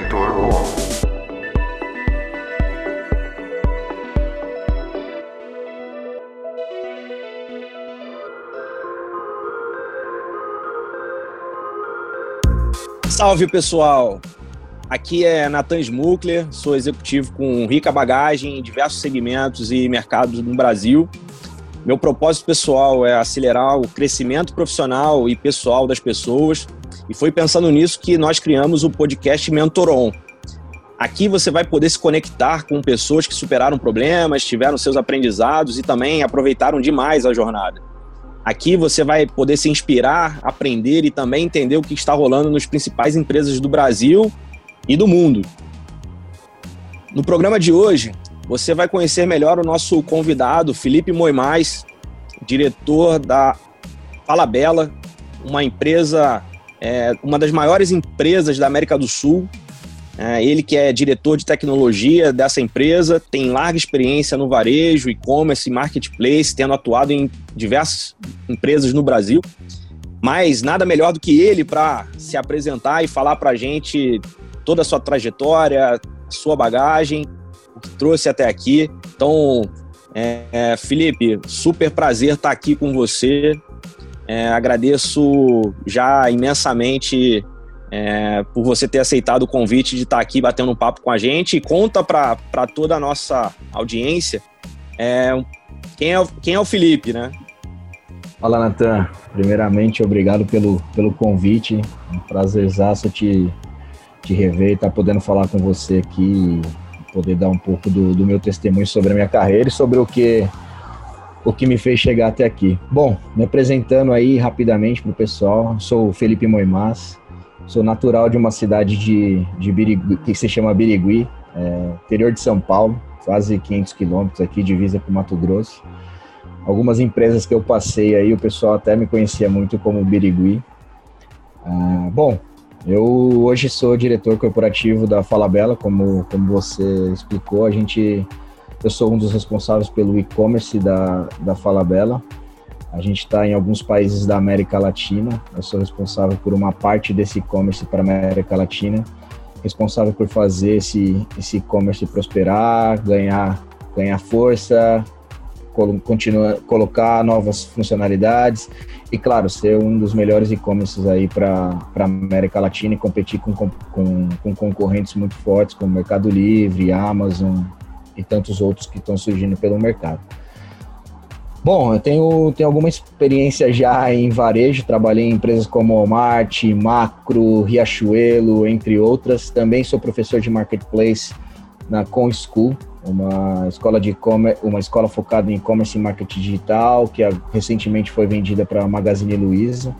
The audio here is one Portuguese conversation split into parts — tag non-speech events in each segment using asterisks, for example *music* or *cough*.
Mentor. Salve pessoal! Aqui é Nathan Smukler, sou executivo com rica bagagem em diversos segmentos e mercados no Brasil. Meu propósito pessoal é acelerar o crescimento profissional e pessoal das pessoas, e foi pensando nisso que nós criamos o podcast Mentoron. Aqui você vai poder se conectar com pessoas que superaram problemas, tiveram seus aprendizados e também aproveitaram demais a jornada. Aqui você vai poder se inspirar, aprender e também entender o que está rolando nas principais empresas do Brasil e do mundo. No programa de hoje, você vai conhecer melhor o nosso convidado, Felipe Moimais, diretor da Fala Bela, uma empresa, é, uma das maiores empresas da América do Sul. É, ele que é diretor de tecnologia dessa empresa, tem larga experiência no varejo, e-commerce marketplace, tendo atuado em diversas empresas no Brasil. Mas nada melhor do que ele para se apresentar e falar para a gente toda a sua trajetória, sua bagagem o que trouxe até aqui. Então, é, é, Felipe, super prazer estar aqui com você. É, agradeço já imensamente é, por você ter aceitado o convite de estar aqui batendo um papo com a gente. E conta para toda a nossa audiência é, quem, é, quem é o Felipe, né? Fala, Natan. Primeiramente, obrigado pelo, pelo convite. É um prazerzaço te, te rever e estar podendo falar com você aqui poder dar um pouco do, do meu testemunho sobre a minha carreira e sobre o que o que me fez chegar até aqui. Bom, me apresentando aí rapidamente para o pessoal, sou Felipe Moimás, sou natural de uma cidade de, de Birigui, que se chama Birigui, é, interior de São Paulo, quase 500 quilômetros aqui, divisa com Mato Grosso. Algumas empresas que eu passei aí, o pessoal até me conhecia muito como Birigui. Ah, bom, eu hoje sou diretor corporativo da Falabella, como, como você explicou. A gente, eu sou um dos responsáveis pelo e-commerce da, da Falabella. A gente está em alguns países da América Latina. Eu sou responsável por uma parte desse e-commerce para a América Latina, responsável por fazer esse e-commerce prosperar, ganhar ganhar força, continuar colocar novas funcionalidades e claro ser um dos melhores e-commerces aí para a América Latina e competir com, com, com concorrentes muito fortes como Mercado Livre, Amazon e tantos outros que estão surgindo pelo mercado. Bom, eu tenho, tenho alguma experiência já em varejo, trabalhei em empresas como Walmart, Macro, Riachuelo, entre outras. Também sou professor de marketplace na Com School, uma escola de uma escola focada em e-commerce e marketing digital, que recentemente foi vendida para a Magazine Luiza.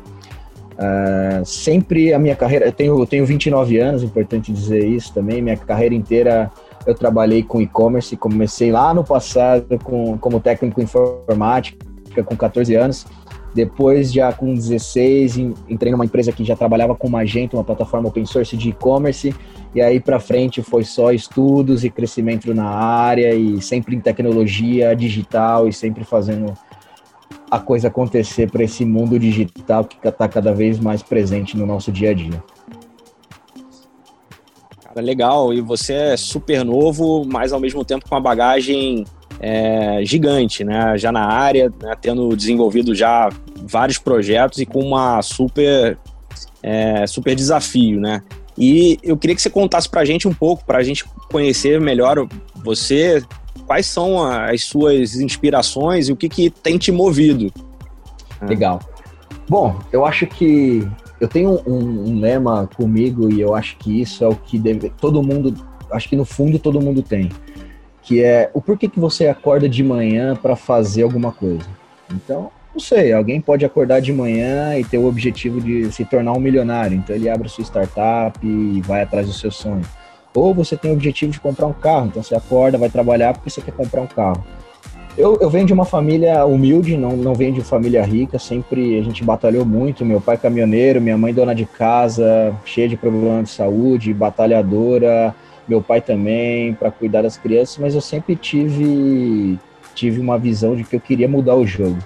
Uh, sempre a minha carreira, eu tenho, eu tenho 29 anos, importante dizer isso também, minha carreira inteira eu trabalhei com e-commerce, comecei lá no passado com, como técnico em informática, com 14 anos, depois, já com 16, entrei numa empresa que já trabalhava com Magento, uma plataforma open source de e-commerce, e aí para frente foi só estudos e crescimento na área e sempre em tecnologia digital e sempre fazendo a coisa acontecer para esse mundo digital que está cada vez mais presente no nosso dia a dia. Cara, legal. E você é super novo, mas ao mesmo tempo com uma bagagem é, gigante, né? Já na área, né? tendo desenvolvido já vários projetos e com uma super, é, super desafio, né? E eu queria que você contasse para a gente um pouco, para a gente conhecer melhor você, quais são as suas inspirações e o que, que tem te movido. Legal. Bom, eu acho que eu tenho um, um, lema comigo e eu acho que isso é o que deve, todo mundo, acho que no fundo todo mundo tem que é o porquê que você acorda de manhã para fazer alguma coisa. Então, não sei, alguém pode acordar de manhã e ter o objetivo de se tornar um milionário, então ele abre sua startup e vai atrás do seu sonho. Ou você tem o objetivo de comprar um carro, então você acorda, vai trabalhar porque você quer comprar um carro. Eu, eu venho de uma família humilde, não, não venho de família rica, sempre a gente batalhou muito. Meu pai caminhoneiro, minha mãe dona de casa, cheia de problemas de saúde, batalhadora, meu pai também, para cuidar das crianças, mas eu sempre tive, tive uma visão de que eu queria mudar o jogo.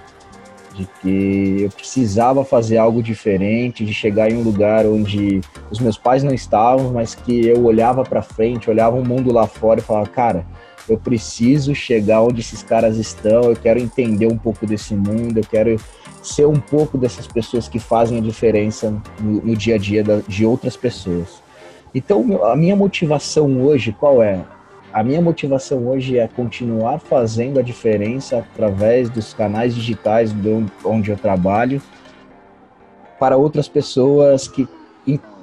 de que eu precisava fazer algo diferente, de chegar em um lugar onde os meus pais não estavam, mas que eu olhava para frente, olhava o mundo lá fora e falava, cara, eu preciso chegar onde esses caras estão, eu quero entender um pouco desse mundo, eu quero ser um pouco dessas pessoas que fazem a diferença no, no dia a dia da, de outras pessoas. Então, a minha motivação hoje qual é? A minha motivação hoje é continuar fazendo a diferença através dos canais digitais onde eu trabalho para outras pessoas que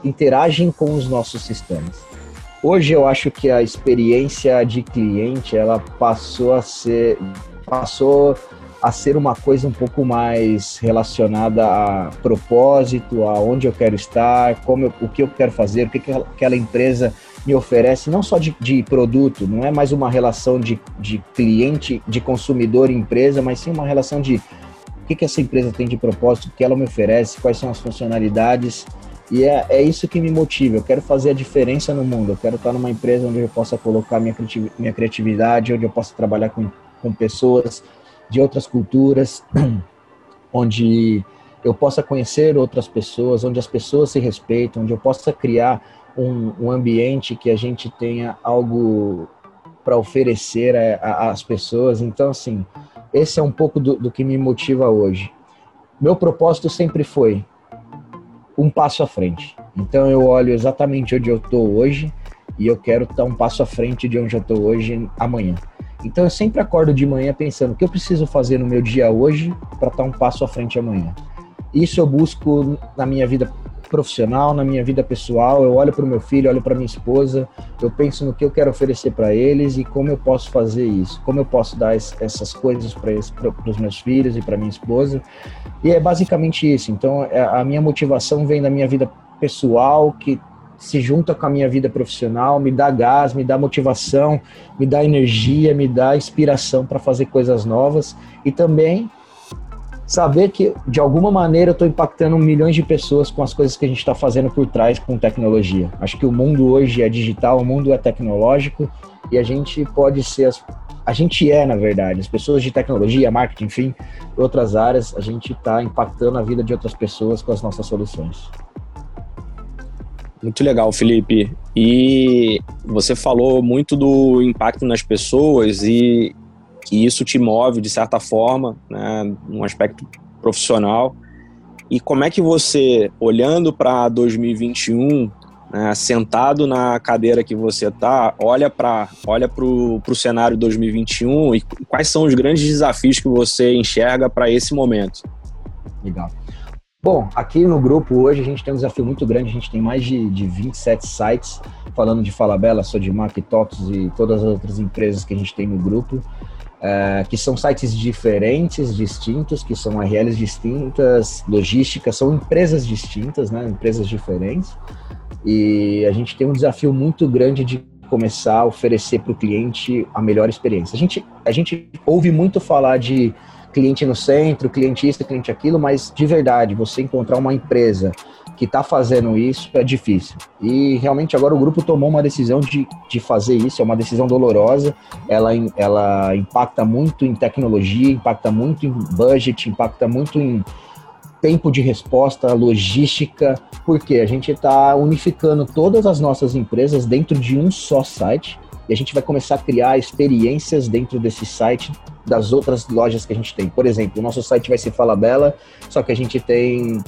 interagem com os nossos sistemas. Hoje eu acho que a experiência de cliente ela passou a ser passou a ser uma coisa um pouco mais relacionada a propósito, a onde eu quero estar, como eu, o que eu quero fazer, o que, que aquela empresa me oferece, não só de, de produto, não é mais uma relação de, de cliente, de consumidor e empresa, mas sim uma relação de o que, que essa empresa tem de propósito, o que ela me oferece, quais são as funcionalidades. E é, é isso que me motiva. Eu quero fazer a diferença no mundo. Eu quero estar numa empresa onde eu possa colocar minha, minha criatividade, onde eu possa trabalhar com, com pessoas de outras culturas, *clears throat* onde eu possa conhecer outras pessoas, onde as pessoas se respeitam, onde eu possa criar um, um ambiente que a gente tenha algo para oferecer às pessoas. Então, assim, esse é um pouco do, do que me motiva hoje. Meu propósito sempre foi um passo à frente. Então, eu olho exatamente onde eu estou hoje e eu quero estar um passo à frente de onde eu estou hoje amanhã. Então eu sempre acordo de manhã pensando o que eu preciso fazer no meu dia hoje para estar um passo à frente amanhã. Isso eu busco na minha vida profissional, na minha vida pessoal. Eu olho para o meu filho, olho para minha esposa, eu penso no que eu quero oferecer para eles e como eu posso fazer isso, como eu posso dar essas coisas para os meus filhos e para minha esposa. E é basicamente isso. Então é, a minha motivação vem da minha vida pessoal, que se junta com a minha vida profissional, me dá gás, me dá motivação, me dá energia, me dá inspiração para fazer coisas novas e também saber que de alguma maneira eu estou impactando milhões de pessoas com as coisas que a gente está fazendo por trás com tecnologia. Acho que o mundo hoje é digital, o mundo é tecnológico e a gente pode ser as, a gente é, na verdade, as pessoas de tecnologia, marketing, enfim, outras áreas, a gente está impactando a vida de outras pessoas com as nossas soluções. Muito legal, Felipe. E você falou muito do impacto nas pessoas e que isso te move de certa forma, né, num aspecto profissional. E como é que você, olhando para 2021, né, sentado na cadeira que você está, olha para olha o cenário 2021 e quais são os grandes desafios que você enxerga para esse momento? Legal. Bom, aqui no grupo hoje a gente tem um desafio muito grande, a gente tem mais de, de 27 sites falando de Falabella, Sodimac, TOTS e todas as outras empresas que a gente tem no grupo, é, que são sites diferentes, distintos, que são URLs distintas, logística, são empresas distintas, né, empresas diferentes, e a gente tem um desafio muito grande de começar a oferecer para o cliente a melhor experiência. A gente, a gente ouve muito falar de cliente no centro, cliente isso, cliente aquilo, mas de verdade, você encontrar uma empresa que está fazendo isso é difícil. E realmente agora o grupo tomou uma decisão de, de fazer isso, é uma decisão dolorosa, ela, ela impacta muito em tecnologia, impacta muito em budget, impacta muito em tempo de resposta, logística, porque a gente está unificando todas as nossas empresas dentro de um só site e a gente vai começar a criar experiências dentro desse site das outras lojas que a gente tem. Por exemplo, o nosso site vai ser Falabella, só que a gente tem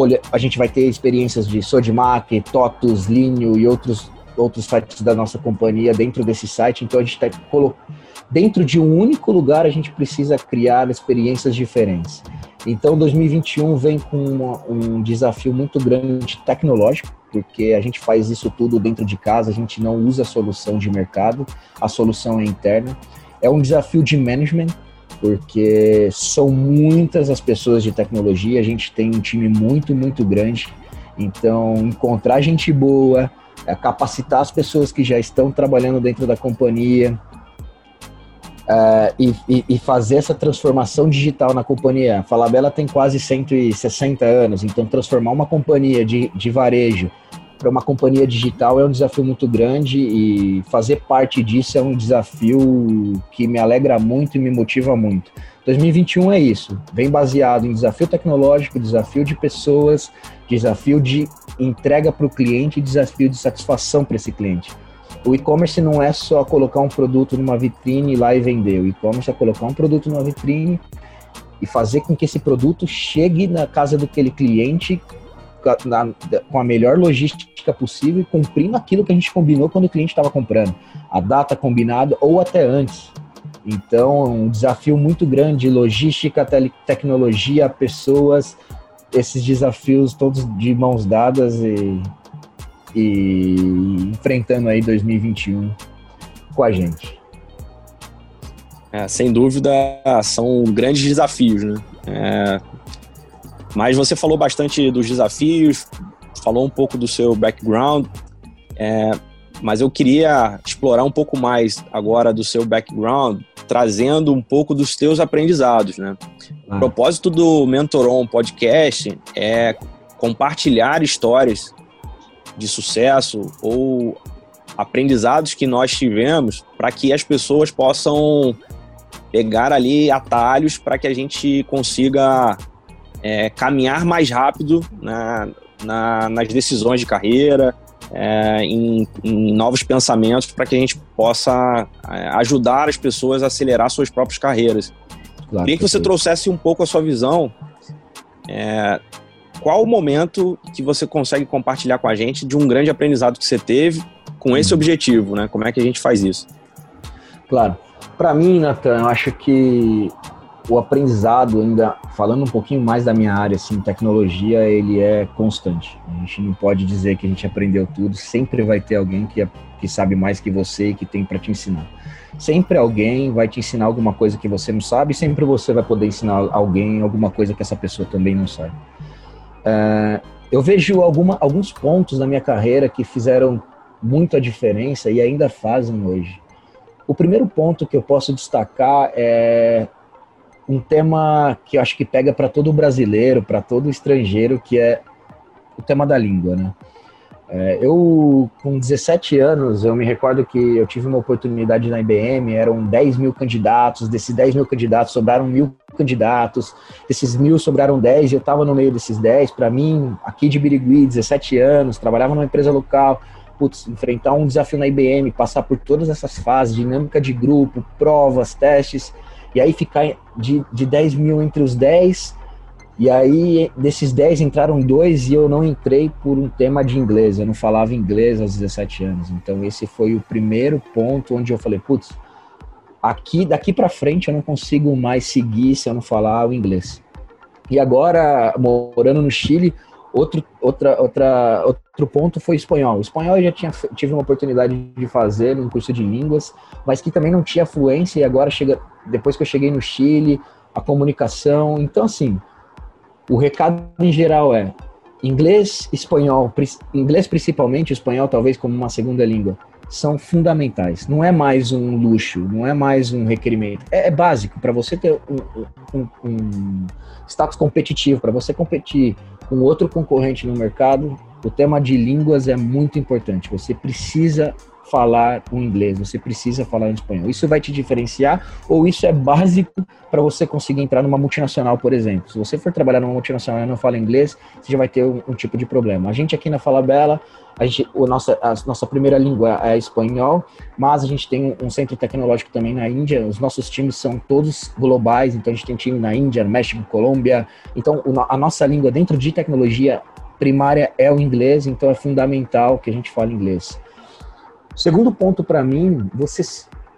olha, a gente vai ter experiências de Sodimac, Totus, Linho e outros outros sites da nossa companhia dentro desse site. Então a gente está dentro de um único lugar a gente precisa criar experiências diferentes. Então 2021 vem com uma, um desafio muito grande tecnológico porque a gente faz isso tudo dentro de casa, a gente não usa a solução de mercado, a solução é interna. É um desafio de management, porque são muitas as pessoas de tecnologia, a gente tem um time muito, muito grande. Então, encontrar gente boa, é, capacitar as pessoas que já estão trabalhando dentro da companhia, Uh, e, e, fazer essa transformação digital na companhia. A Falabella tem quase 160 anos, então transformar uma companhia de, de varejo para uma companhia digital é um desafio muito grande e fazer parte disso é um desafio que me alegra muito e me motiva muito. 2021 é isso, vem baseado em desafio tecnológico, desafio de pessoas, desafio de entrega para o cliente desafio de satisfação para esse cliente. O e-commerce não é só colocar um produto numa vitrine lá e vender. O e-commerce é colocar um produto numa vitrine e fazer com que esse produto chegue na casa daquele cliente na, com a melhor logística possível e cumprindo aquilo que a gente combinou quando o cliente estava comprando, a data combinada ou até antes. Então, um desafio muito grande, logística, te tecnologia, pessoas, esses desafios todos de mãos dadas e, e enfrentando aí 2021 com a gente. É, sem dúvida, são grandes desafios, né? É, mas você falou bastante dos desafios, falou um pouco do seu background, é, mas eu queria explorar um pouco mais agora do seu background, trazendo um pouco dos teus aprendizados, né? Ah. O propósito do Mentoron Podcast é compartilhar histórias de sucesso ou aprendizados que nós tivemos para que as pessoas possam pegar ali atalhos para que a gente consiga é, caminhar mais rápido na, na, nas decisões de carreira, é, em, em, novos pensamentos, para que a gente possa é, ajudar as pessoas a acelerar suas próprias carreiras. Claro, Queria que você trouxesse um pouco a sua visão. É, qual o momento que você consegue compartilhar com a gente de um grande aprendizado que você teve com esse uhum. objetivo, né? Como é que a gente faz isso? Claro. Para mim, Nathan, eu acho que o aprendizado, ainda falando um pouquinho mais da minha área, assim, tecnologia, ele é constante. A gente não pode dizer que a gente aprendeu tudo, sempre vai ter alguém que, é, que sabe mais que você e que tem para te ensinar. Sempre alguém vai te ensinar alguma coisa que você não sabe, sempre você vai poder ensinar alguém alguma coisa que essa pessoa também não sabe. Uh, eu vejo alguma, alguns pontos na minha carreira que fizeram muita diferença e ainda fazem hoje. O primeiro ponto que eu posso destacar é um tema que eu acho que pega para todo brasileiro, para todo estrangeiro, que é o tema da língua, né? É, eu, com 17 anos, eu me recordo que eu tive uma oportunidade na IBM, eram 10 mil candidatos, desses 10 mil candidatos sobraram mil candidatos, desses mil sobraram 10, eu estava no meio desses 10, para mim, aqui de Birigui, 17 anos, trabalhava numa empresa local, putz, enfrentar um desafio na IBM, passar por todas essas fases, dinâmica de grupo, provas, testes, e aí ficar de, de 10 mil entre os 10, e aí desses 10 entraram dois e eu não entrei por um tema de inglês, eu não falava inglês aos 17 anos. Então esse foi o primeiro ponto onde eu falei, putz, aqui daqui para frente eu não consigo mais seguir se eu não falar o inglês. E agora, morando no Chile, outro, outra, outra, outro ponto foi espanhol. O espanhol eu já tinha, tive uma oportunidade de fazer no curso de línguas, mas que também não tinha fluência e agora chega, depois que eu cheguei no Chile, a comunicação. Então, assim, o recado em geral é inglês, espanhol, inglês principalmente, espanhol talvez como uma segunda língua, são fundamentais. Não é mais um luxo, não é mais um requerimento. É, é básico para você ter um, um, um status competitivo, para você competir com outro concorrente no mercado. O tema de línguas é muito importante. Você precisa falar o inglês, você precisa falar o espanhol. Isso vai te diferenciar ou isso é básico para você conseguir entrar numa multinacional, por exemplo. Se você for trabalhar numa multinacional e não fala inglês, você já vai ter um, um tipo de problema. A gente aqui na Fala Bela, a, gente, o nossa, a nossa primeira língua é espanhol, mas a gente tem um centro tecnológico também na Índia. Os nossos times são todos globais, então a gente tem time na Índia, México, Colômbia. Então a nossa língua dentro de tecnologia primária é o inglês, então é fundamental que a gente fale inglês. Segundo ponto para mim, você,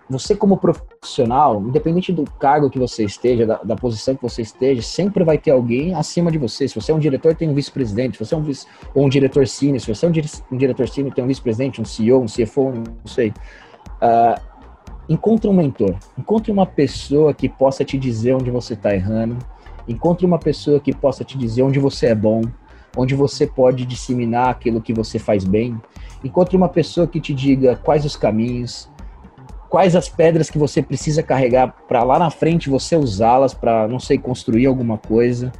você como profissional, independente do cargo que você esteja, da, da, posição que você esteja, sempre vai ter alguém acima de você. Se você é um diretor, tem um vice-presidente. Se você é um vice, ou um diretor senior, se você é um, um diretor senior, tem um vice-presidente, um CEO, um CFO, não sei. Uh, encontre um mentor, encontre uma pessoa que possa te dizer onde você está errando, encontre uma pessoa que possa te dizer onde você é bom, onde você pode disseminar aquilo que você faz bem. Encontre uma pessoa que te diga quais os caminhos, quais as pedras que você precisa carregar para lá na frente você usá-las para, não sei, construir alguma coisa.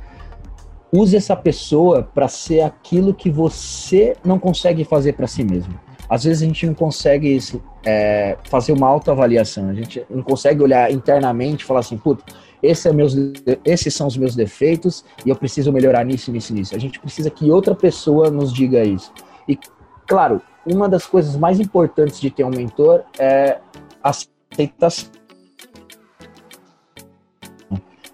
use essa pessoa para ser aquilo que você não consegue fazer para si mesmo. Às vezes a gente não consegue é, fazer uma autoavaliação, a gente não consegue olhar internamente e falar assim, puta, esse é meus, esses são os meus defeitos e eu preciso melhorar nisso, nisso, nisso. A gente precisa que outra pessoa nos diga isso. E, claro, uma das coisas mais importantes de ter um mentor é aceitação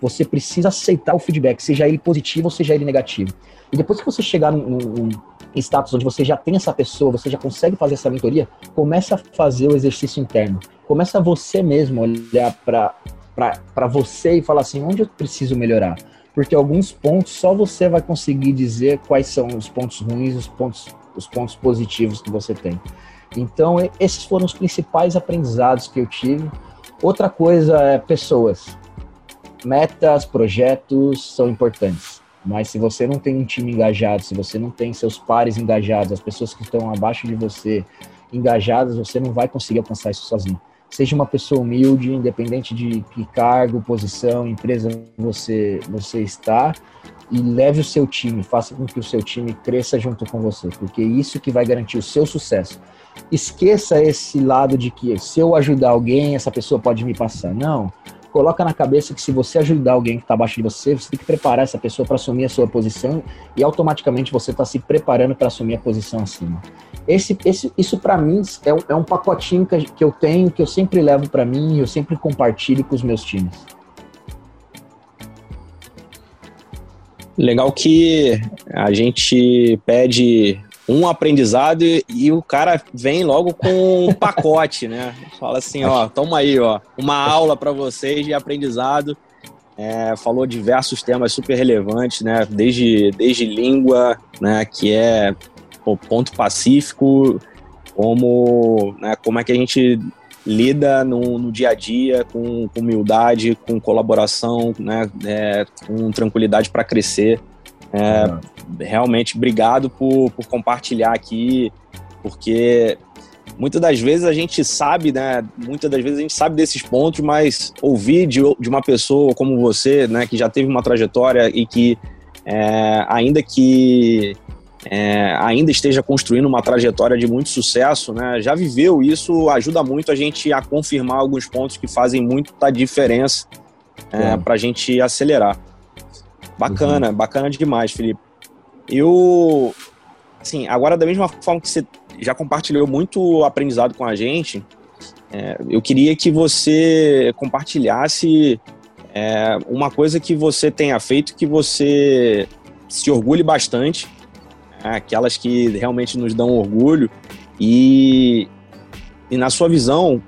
você precisa aceitar o feedback, seja ele positivo ou seja ele negativo. E depois que você chegar num, num status onde você já tem essa pessoa, você já consegue fazer essa mentoria, começa a fazer o exercício interno. Começa você mesmo olhar para você e falar assim, onde eu preciso melhorar? Porque alguns pontos só você vai conseguir dizer quais são os pontos ruins, os pontos, os pontos positivos que você tem. Então, esses foram os principais aprendizados que eu tive. Outra coisa é pessoas metas, projetos são importantes. Mas se você não tem um time engajado, se você não tem seus pares engajados, as pessoas que estão abaixo de você engajadas, você não vai conseguir alcançar isso sozinho. Seja uma pessoa humilde, independente de que cargo, posição, empresa você, você está, e leve o seu time, faça com que o seu time cresça junto com você, porque é isso que vai garantir o seu sucesso. Esqueça esse lado de que se eu ajudar alguém, essa pessoa pode me passar. Não coloca na cabeça que se você ajudar alguém que está abaixo de você, você tem que preparar essa pessoa para assumir a sua posição e automaticamente você está se preparando para assumir a posição acima. Esse, esse, isso para mim é um, é um pacotinho que, que eu tenho, que eu sempre levo para mim e eu sempre compartilho com os meus times. Legal que a gente pede um aprendizado e, e, o cara vem logo com um *laughs* pacote, né? Fala assim, ó, toma aí, ó, uma aula para vocês de aprendizado. É, falou diversos temas super relevantes, né? Desde, desde língua, né? Que é ponto pacífico, como, né, como é que a gente lida no, no dia a dia com, com humildade, com colaboração, né? É, com tranquilidade para crescer. É, uhum. Realmente, obrigado por, por compartilhar aqui, porque muitas das vezes a gente sabe, né? Muitas das vezes a gente sabe desses pontos, mas ouvir de, de uma pessoa como você, né, que já teve uma trajetória e que, é, ainda que é, ainda esteja construindo uma trajetória de muito sucesso, né, já viveu isso, ajuda muito a gente a confirmar alguns pontos que fazem muita diferença é, para a gente acelerar. Bacana, uhum. bacana demais, Felipe. Eu, assim, agora da mesma forma que você já compartilhou muito aprendizado com a gente, é, eu queria que você compartilhasse é, uma coisa que você tenha feito que você se orgulhe bastante, é, aquelas que realmente nos dão orgulho e, e na sua visão,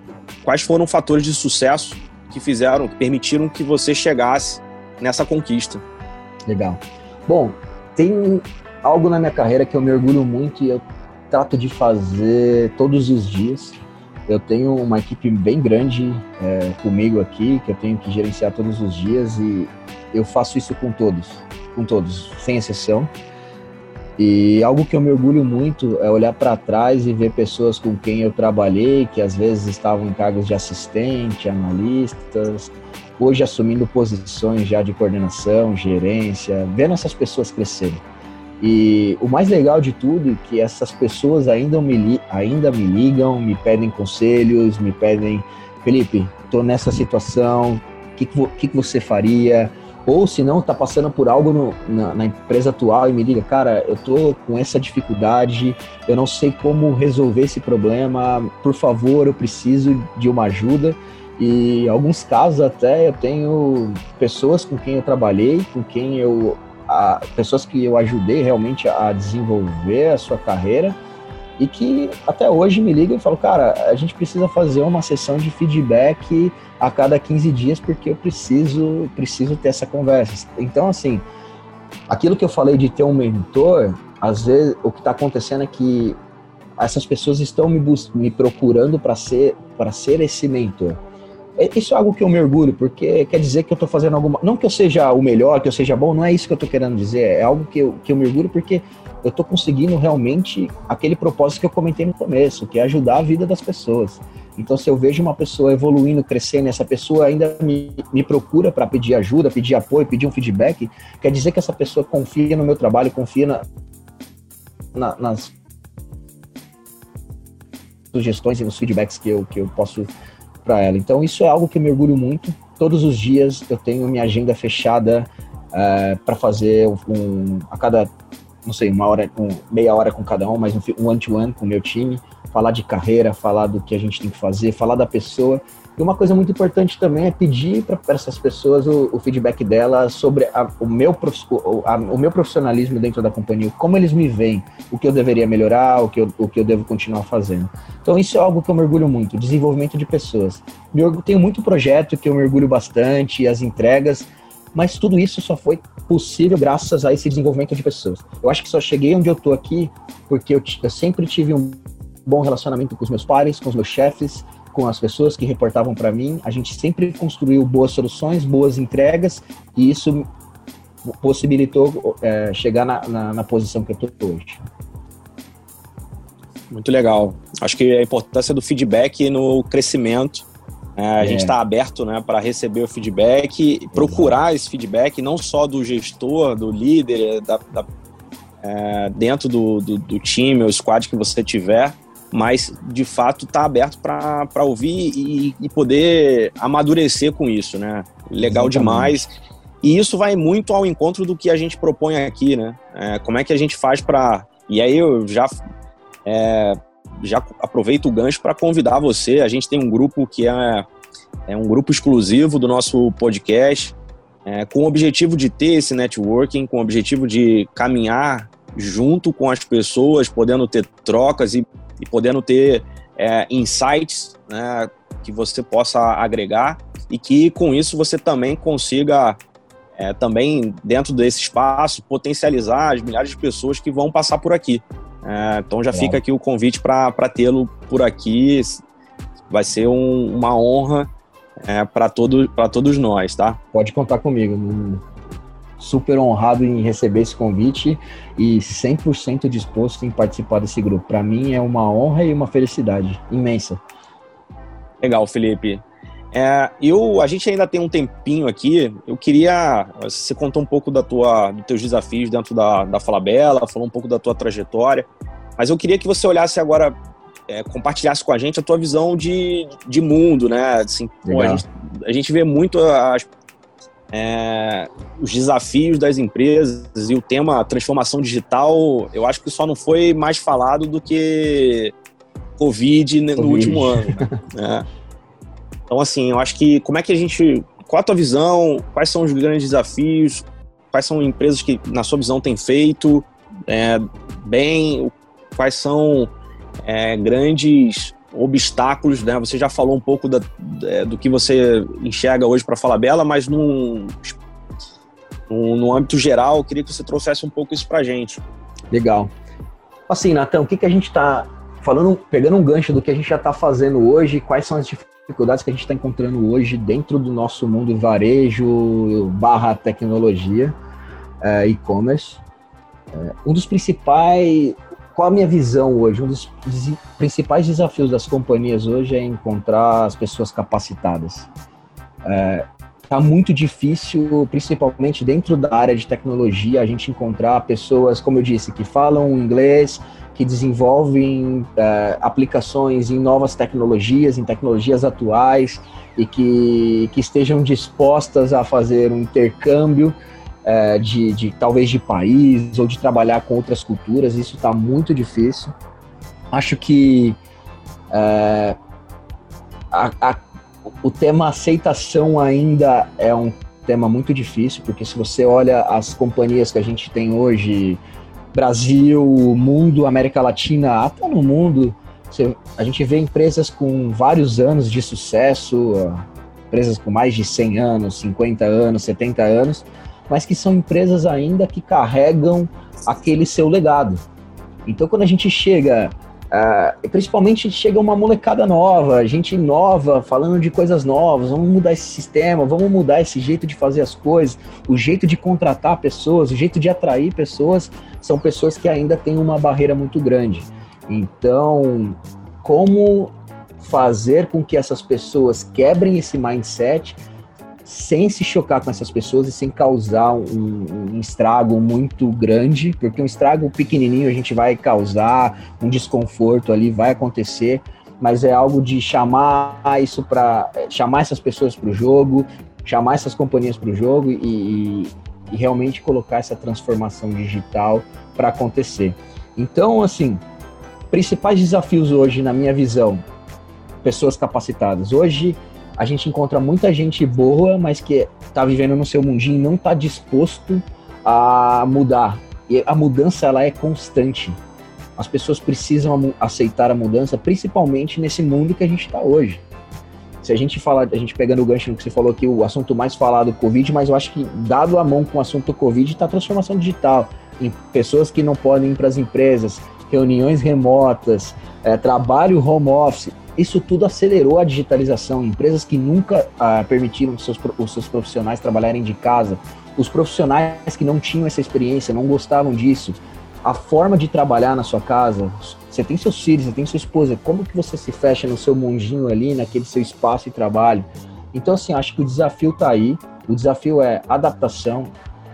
quais foram fatores de sucesso que fizeram, que permitiram que você chegasse nessa conquista? Legal. Bom, tem algo na minha carreira que eu me orgulho muito e eu trato de fazer todos os dias. Eu tenho uma equipe bem grande é, comigo aqui, que eu tenho que gerenciar todos os dias e eu faço isso com todos, com todos, sem exceção. E algo que eu me orgulho muito é olhar para trás e ver pessoas com quem eu trabalhei, que às vezes estavam em cargos de assistente, analistas, hoje assumindo posições já de coordenação, gerência, vendo essas pessoas crescerem. E o mais legal de tudo é que essas pessoas ainda me, ainda me ligam, me pedem conselhos, me pedem, Felipe, estou nessa situação, o que, que, que, você faria? Ou se não, está passando por algo no, na, na, empresa atual e me liga, cara, eu estou com essa dificuldade, eu não sei como resolver esse problema, por favor, eu preciso de uma ajuda. E em alguns casos até eu tenho pessoas com quem eu trabalhei, com quem eu a, pessoas que eu ajudei realmente a desenvolver a sua carreira e que até hoje me ligam e falam, cara, a gente precisa fazer uma sessão de feedback a cada 15 dias porque eu preciso preciso ter essa conversa. Então assim, aquilo que eu falei de ter um mentor, às vezes o que está acontecendo é que essas pessoas estão me, me procurando para ser para ser esse mentor. É, isso é algo que eu me orgulho, porque quer dizer que eu estou fazendo alguma. Não que eu seja o melhor, que eu seja bom, não é isso que eu estou querendo dizer. É algo que eu, que eu me orgulho, porque eu estou conseguindo realmente aquele propósito que eu comentei no começo, que é ajudar a vida das pessoas. Então, se eu vejo uma pessoa evoluindo, crescendo, essa pessoa ainda me, me procura para pedir ajuda, pedir apoio, pedir um feedback, quer dizer que essa pessoa confia no meu trabalho, confia na, na, nas sugestões e nos feedbacks que eu, que eu posso para ela. Então, isso é algo que eu me orgulho muito. Todos os dias eu tenho minha agenda fechada é, para fazer um, a cada, não sei, uma hora, um, meia hora com cada um, mas um one-to-one -one com o meu time, falar de carreira, falar do que a gente tem que fazer, falar da pessoa. E uma coisa muito importante também é pedir para essas pessoas o, o, feedback delas sobre a, o, meu, o, a, o meu profissionalismo dentro da companhia, como eles me veem, o que eu deveria melhorar, o que eu, o que eu devo continuar fazendo. Então isso é algo que eu mergulho muito, desenvolvimento de pessoas. Eu tenho muito projeto que eu mergulho bastante, as entregas, mas tudo isso só foi possível graças a esse desenvolvimento de pessoas. Eu acho que só cheguei onde eu estou aqui porque eu, eu sempre tive um bom relacionamento com os meus pares, com os meus chefes, com as pessoas que reportavam para mim. A gente sempre construiu boas soluções, boas entregas, e isso possibilitou é, chegar na, na, na, posição que eu estou hoje. Muito legal. Acho que a importância do feedback no crescimento. É, a é. gente está aberto né, para receber o feedback, procurar esse feedback, não só do gestor, do líder, da, da é, dentro do, do, do time ou squad que você tiver, mas de fato está aberto para ouvir e, e, poder amadurecer com isso, né? Legal Exatamente. demais. E isso vai muito ao encontro do que a gente propõe aqui, né? É, como é que a gente faz para. E aí eu já, é, já aproveito o gancho para convidar você. A gente tem um grupo que é, é um grupo exclusivo do nosso podcast, é, com o objetivo de ter esse networking, com o objetivo de caminhar junto com as pessoas, podendo ter trocas e e podendo ter é, insights né, que você possa agregar e que com isso você também consiga é, também dentro desse espaço potencializar as milhares de pessoas que vão passar por aqui. É, então já fica aqui o convite para tê-lo por aqui. Vai ser um, uma honra é, para todo, todos nós, tá? Pode contar comigo super honrado em receber esse convite e 100% disposto em participar desse grupo. Para mim é uma honra e uma felicidade imensa. Legal, Felipe. É, eu, a gente ainda tem um tempinho aqui. Eu queria. Você contou um pouco da tua, dos teus desafios dentro da, da Falabella, falou um pouco da tua trajetória, mas eu queria que você olhasse agora, é, compartilhasse com a gente a tua visão de, de mundo, né? Assim, pô, a, gente, a gente vê muito as é, os desafios das empresas e o tema transformação digital, eu acho que só não foi mais falado do que Covid, no COVID. último ano. Né? Então, assim, eu acho que como é que a gente. Qual a tua visão? Quais são os grandes desafios? Quais são empresas que, na sua visão, têm feito é, bem? Quais são é, grandes obstáculos, né? Você já falou um pouco da, é, do que você enxerga hoje para falar Bela, mas num, no âmbito geral, eu queria que você trouxesse um pouco isso para gente. Legal. Assim, Natan, o que, que a gente está falando, pegando um gancho do que a gente já está fazendo hoje, quais são as dificuldades que a gente está encontrando hoje dentro do nosso mundo varejo barra tecnologia, é, e-commerce. É, um dos principais qual a minha visão hoje? Um dos principais desafios das companhias hoje é encontrar as pessoas capacitadas. É, tá muito difícil, principalmente dentro da área de tecnologia, a gente encontrar pessoas, como eu disse, que falam inglês, que desenvolvem é, aplicações em novas tecnologias, em tecnologias atuais e que, que estejam dispostas a fazer um intercâmbio é, de, de talvez de país ou de trabalhar com outras culturas, isso está muito difícil. Acho que é, a, a, o tema aceitação ainda é um tema muito difícil, porque se você olha as companhias que a gente tem hoje, Brasil, mundo, América Latina, até no mundo, você, a gente vê empresas com vários anos de sucesso, empresas com mais de 100 anos, 50 anos, 70 anos, mas que são empresas ainda que carregam aquele seu legado. Então, quando a gente chega Uh, principalmente chega uma molecada nova, gente nova, falando de coisas novas, vamos mudar esse sistema, vamos mudar esse jeito de fazer as coisas, o jeito de contratar pessoas, o jeito de atrair pessoas, são pessoas que ainda têm uma barreira muito grande. Então, como fazer com que essas pessoas quebrem esse mindset sem se chocar com essas pessoas e sem causar um, um, estrago muito grande, porque um estrago pequenininho a gente vai causar, um desconforto ali vai acontecer, mas é algo de chamar isso para chamar essas pessoas para o jogo, chamar essas companhias para o jogo e, e, realmente colocar essa transformação digital para acontecer. Então, assim, principais desafios hoje, na minha visão, pessoas capacitadas. Hoje, a gente encontra muita gente boa, mas que está vivendo no seu mundinho e não está disposto a mudar. E a mudança ela é constante. As pessoas precisam aceitar a mudança, principalmente nesse mundo que a gente está hoje. Se a gente falar, a gente pegando o gancho no que você falou aqui, o assunto mais falado, Covid, mas eu acho que dado a mão com o assunto Covid, está a transformação digital. Em pessoas que não podem ir para as empresas, reuniões remotas, é, trabalho home office isso tudo acelerou a digitalização. Empresas que nunca ah, permitiram seus, os seus profissionais trabalharem de casa, os profissionais que não tinham essa experiência, não gostavam disso, a forma de trabalhar na sua casa, você tem seus filhos, você tem sua esposa, como que você se fecha no seu mundinho ali, naquele seu espaço de trabalho? Então, assim, acho que o desafio está aí, o desafio é adaptação,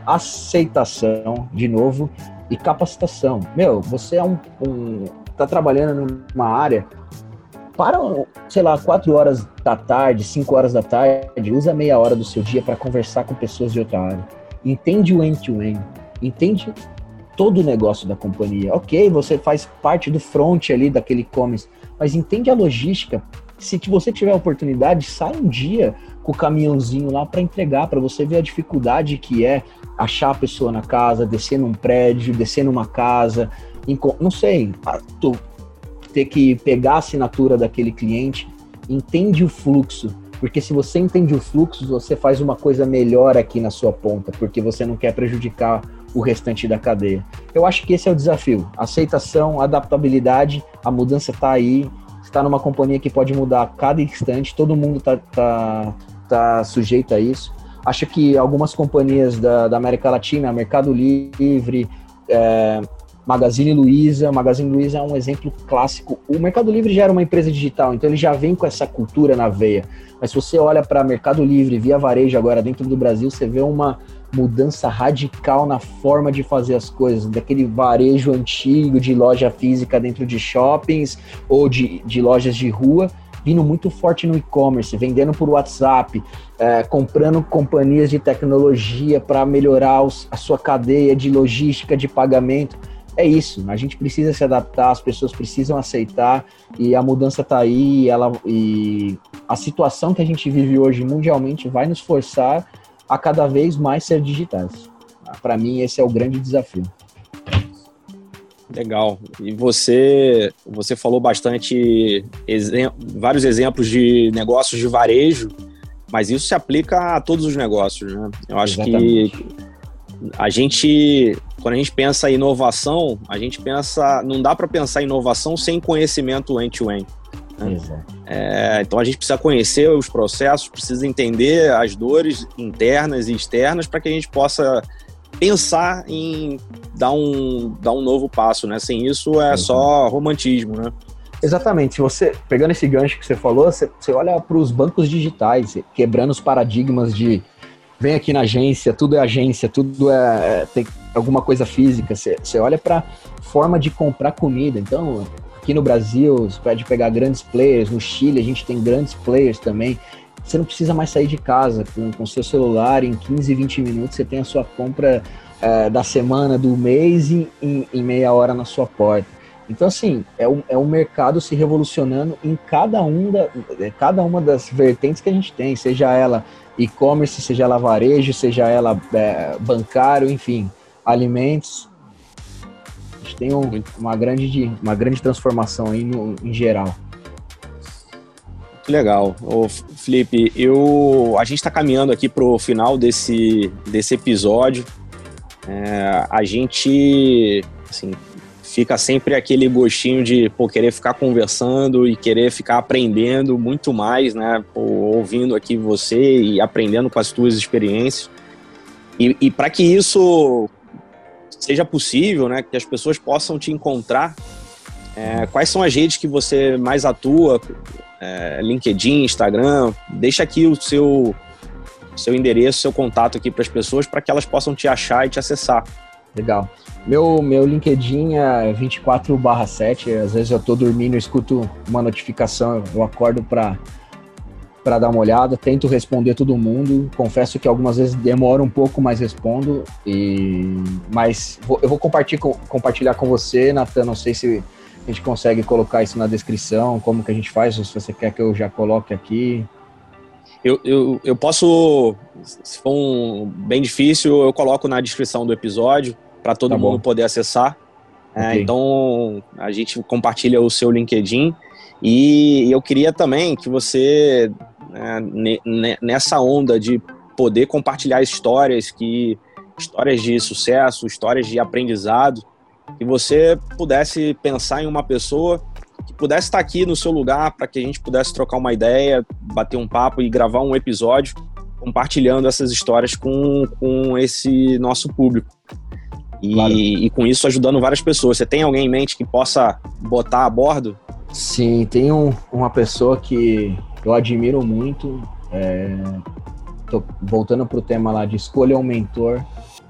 aceitação, de novo, e capacitação. Meu, você é um, um tá trabalhando numa área para, sei lá, 4 horas da tarde, 5 horas da tarde, usa meia hora do seu dia para conversar com pessoas de outra área. Entende o end-to-end, -end, entende todo o negócio da companhia. Ok, você faz parte do front ali daquele e-commerce, mas entende a logística. Se você tiver a oportunidade, sai um dia com o caminhãozinho lá para entregar, para você ver a dificuldade que é achar a pessoa na casa, descer num prédio, descer numa casa, não sei, ter que pegar a assinatura daquele cliente, entende o fluxo, porque se você entende o fluxo, você faz uma coisa melhor aqui na sua ponta, porque você não quer prejudicar o restante da cadeia. Eu acho que esse é o desafio. Aceitação, adaptabilidade, a mudança está aí. Está numa companhia que pode mudar a cada instante, todo mundo está tá, tá sujeito a isso. Acho que algumas companhias da, da América Latina, Mercado Livre, é, Magazine Luiza. Magazine Luiza é um exemplo clássico. O Mercado Livre já era uma empresa digital, então ele já vem com essa cultura na veia. Mas se você olha para Mercado Livre, via varejo agora dentro do Brasil, você vê uma mudança radical na forma de fazer as coisas, daquele varejo antigo de loja física dentro de shoppings ou de, de lojas de rua, vindo muito forte no e-commerce, vendendo por WhatsApp, é, comprando companhias de tecnologia para melhorar os, a sua cadeia de logística de pagamento é isso. A gente precisa se adaptar, as pessoas precisam aceitar e a mudança está aí. E, ela, e a situação que a gente vive hoje mundialmente vai nos forçar a cada vez mais ser digitais. Para mim, esse é o grande desafio. Legal. E você, você falou bastante exem vários exemplos de negócios de varejo, mas isso se aplica a todos os negócios, né? Eu acho Exatamente. que a gente quando a gente pensa em inovação, a gente pensa, não dá para pensar em inovação sem conhecimento end-to-end. Né? É, então a gente precisa conhecer os processos, precisa entender as dores internas e externas para que a gente possa pensar em dar um, dar um novo passo, né? Sem isso é só romantismo, né? Exatamente. Você pegando esse gancho que você falou, você, você olha para os bancos digitais, quebrando os paradigmas de vem aqui na agência, tudo é agência, tudo é, é tem alguma coisa física. Você olha para forma de comprar comida. Então, aqui no Brasil, você pode pegar grandes players. No Chile, a gente tem grandes players também. Você não precisa mais sair de casa com, com seu celular. Em 15, 20 minutos, você tem a sua compra é, da semana, do mês, em, em, em meia hora na sua porta. Então, assim, é o, é o mercado se revolucionando em cada, um da, é, cada uma das vertentes que a gente tem, seja ela e-commerce, seja ela varejo, seja ela é, bancário, enfim, alimentos. A gente tem um, uma, grande, uma grande transformação aí no, em geral. Legal. Ô, Felipe, eu, a gente está caminhando aqui para o final desse, desse episódio. É, a gente, assim, fica sempre aquele gostinho de pô, querer ficar conversando e querer ficar aprendendo muito mais, né? Pô, ouvindo aqui você e aprendendo com as tuas experiências. E, e para que isso seja possível, né, que as pessoas possam te encontrar, é, quais são as redes que você mais atua? É, LinkedIn, Instagram. Deixa aqui o seu seu endereço, seu contato aqui para as pessoas para que elas possam te achar e te acessar. Legal. Meu, meu LinkedIn é 24/7. Às vezes eu estou dormindo, eu escuto uma notificação, eu acordo para para dar uma olhada, tento responder todo mundo. Confesso que algumas vezes demora um pouco, mas respondo. E mas vou, eu vou compartilhar com, compartilhar com você, Natan. Não sei se a gente consegue colocar isso na descrição, como que a gente faz, se você quer que eu já coloque aqui. Eu, eu, eu posso, se for um, bem difícil, eu coloco na descrição do episódio para todo tá mundo bom. poder acessar. É, okay. então a gente compartilha o seu LinkedIn e eu queria também que você né, nessa onda de poder compartilhar histórias que histórias de sucesso, histórias de aprendizado, que você pudesse pensar em uma pessoa que pudesse estar aqui no seu lugar para que a gente pudesse trocar uma ideia, bater um papo e gravar um episódio compartilhando essas histórias com, com esse nosso público. E, claro. e com isso ajudando várias pessoas. Você tem alguém em mente que possa botar a bordo? Sim, tem um, uma pessoa que eu admiro muito. É, tô voltando para o tema lá de escolha um mentor.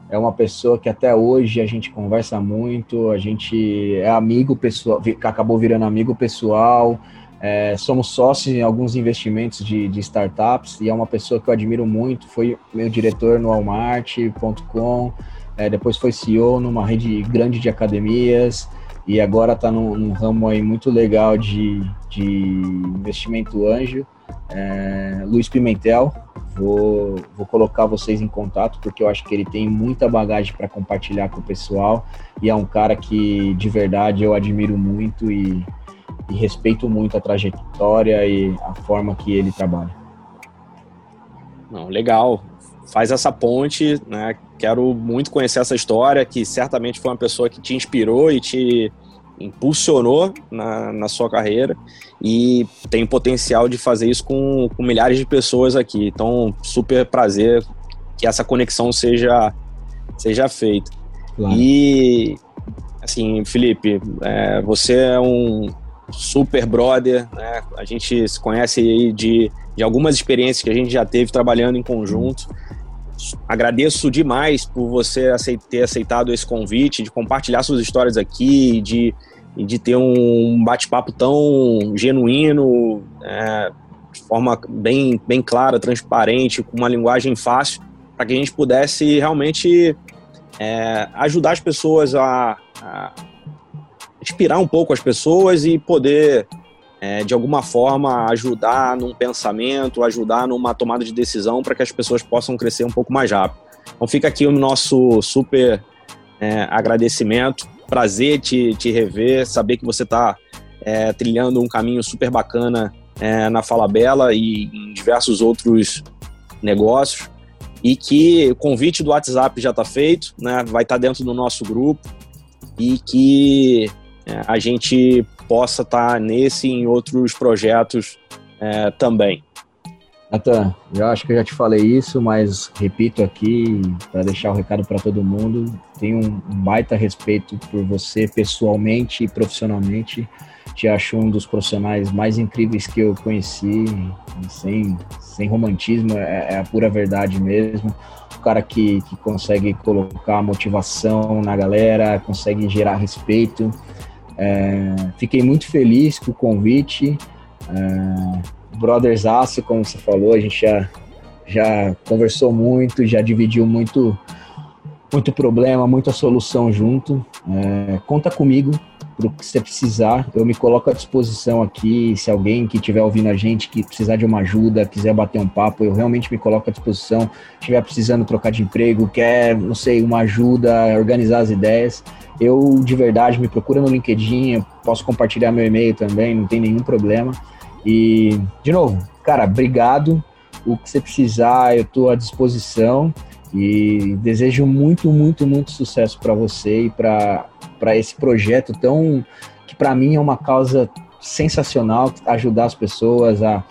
É uma pessoa que até hoje a gente conversa muito, a gente é amigo pessoal, acabou virando amigo pessoal. É, somos sócios em alguns investimentos de, de, startups e é uma pessoa que eu admiro muito. Foi meu diretor no Walmart.com, é, depois foi CEO numa rede grande de academias e agora está num, num, ramo aí muito legal de, de investimento anjo. É, Luiz Pimentel, vou, vou colocar vocês em contato porque eu acho que ele tem muita bagagem para compartilhar com o pessoal e é um cara que de verdade eu admiro muito e, e respeito muito a trajetória e a forma que ele trabalha. Não, legal. Faz essa ponte, né? Quero muito conhecer essa história, que certamente foi uma pessoa que te inspirou e te impulsionou na, na sua carreira e tem potencial de fazer isso com, com milhares de pessoas aqui. Então, super prazer que essa conexão seja, seja feita. Claro. E, assim, Felipe, é, você é um super brother, né? A gente se conhece aí de, de algumas experiências que a gente já teve trabalhando em conjunto. Agradeço demais por você ter aceitado esse convite, de compartilhar suas histórias aqui, de, de ter um bate-papo tão genuíno, é, de forma bem, bem clara, transparente, com uma linguagem fácil, para que a gente pudesse realmente é, ajudar as pessoas a, a, inspirar um pouco as pessoas e poder é, de alguma forma ajudar num pensamento, ajudar numa tomada de decisão para que as pessoas possam crescer um pouco mais rápido. Então fica aqui o nosso super é, agradecimento, prazer te, te rever, saber que você está é, trilhando um caminho super bacana é, na Fala Bela e em diversos outros negócios. E que o convite do WhatsApp já está feito, né, vai estar tá dentro do nosso grupo. E que é, a gente possa estar nesse e em outros projetos é, também. Natan, eu acho que eu já te falei isso, mas repito aqui para deixar o recado para todo mundo. Tenho um baita respeito por você pessoalmente e profissionalmente. Te acho um dos profissionais mais incríveis que eu conheci, sem, sem romantismo, é, é a pura verdade mesmo. O cara que, que consegue colocar motivação na galera, consegue gerar respeito. É, fiquei muito feliz com o convite. É, Brothers Aço, como você falou, a gente já, já conversou muito, já dividiu muito, muito problema, muita solução junto. É, conta comigo para o que você precisar. Eu me coloco à disposição aqui. Se alguém que estiver ouvindo a gente que precisar de uma ajuda, quiser bater um papo, eu realmente me coloco à disposição. Estiver precisando trocar de emprego, quer, não sei, uma ajuda, organizar as ideias eu de verdade me procura no LinkedIn, posso compartilhar meu e-mail também, não tem nenhum problema. E, de novo, cara, obrigado. O que você precisar, eu estou à disposição. E desejo muito, muito, muito sucesso para você e para esse projeto tão que para mim é uma causa sensacional, ajudar as pessoas a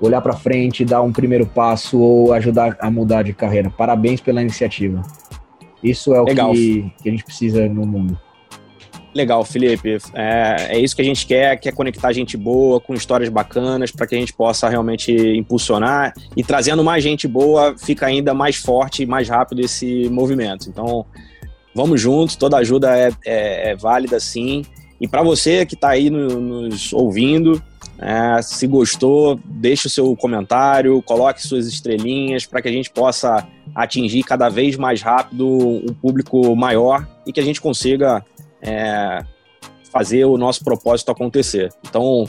olhar para frente, dar um primeiro passo ou ajudar a mudar de carreira. Parabéns pela iniciativa. Isso é o que, que, a gente precisa no mundo. Legal, Felipe. É, é isso que a gente quer, quer conectar gente boa com histórias bacanas para que a gente possa realmente impulsionar e trazendo mais gente boa fica ainda mais forte e mais rápido esse movimento. Então, vamos juntos, toda ajuda é, é, é válida sim. E para você que está aí no, nos ouvindo, é, se gostou, deixe o seu comentário, coloque suas estrelinhas para que a gente possa atingir cada vez mais rápido um público maior e que a gente consiga é, fazer o nosso propósito acontecer. Então,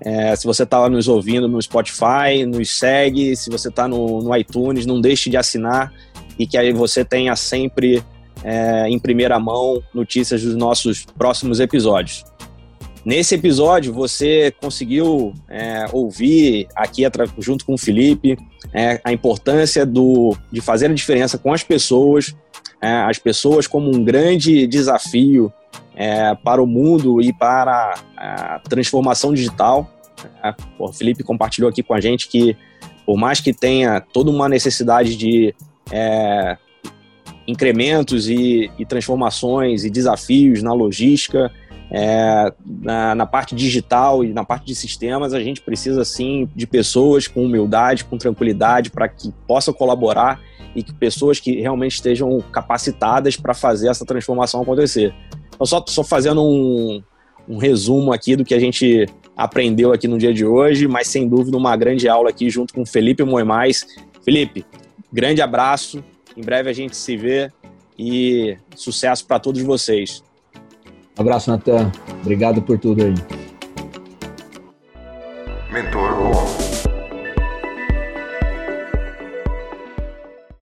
é, se você está nos ouvindo no Spotify, nos segue. Se você está no, no, iTunes, não deixe de assinar e que aí você tenha sempre é, em primeira mão notícias dos nossos próximos episódios. Nesse episódio, você conseguiu é, ouvir aqui junto com o Felipe é, a importância do, de fazer a diferença com as pessoas, as pessoas como um grande desafio é, para o mundo e para a transformação digital. O Felipe compartilhou aqui com a gente que, por mais que tenha toda uma necessidade de é, incrementos e, e, transformações e desafios na logística, é, na, na, parte digital e na parte de sistemas, a gente precisa sim de pessoas com humildade, com tranquilidade, para que possam colaborar e que pessoas que realmente estejam capacitadas para fazer essa transformação acontecer. Então, só, só fazendo um, um resumo aqui do que a gente aprendeu aqui no dia de hoje, mas sem dúvida uma grande aula aqui junto com Felipe Moimais. Felipe, grande abraço, em breve a gente se vê e sucesso para todos vocês. Abraço, Natan. Obrigado por tudo aí.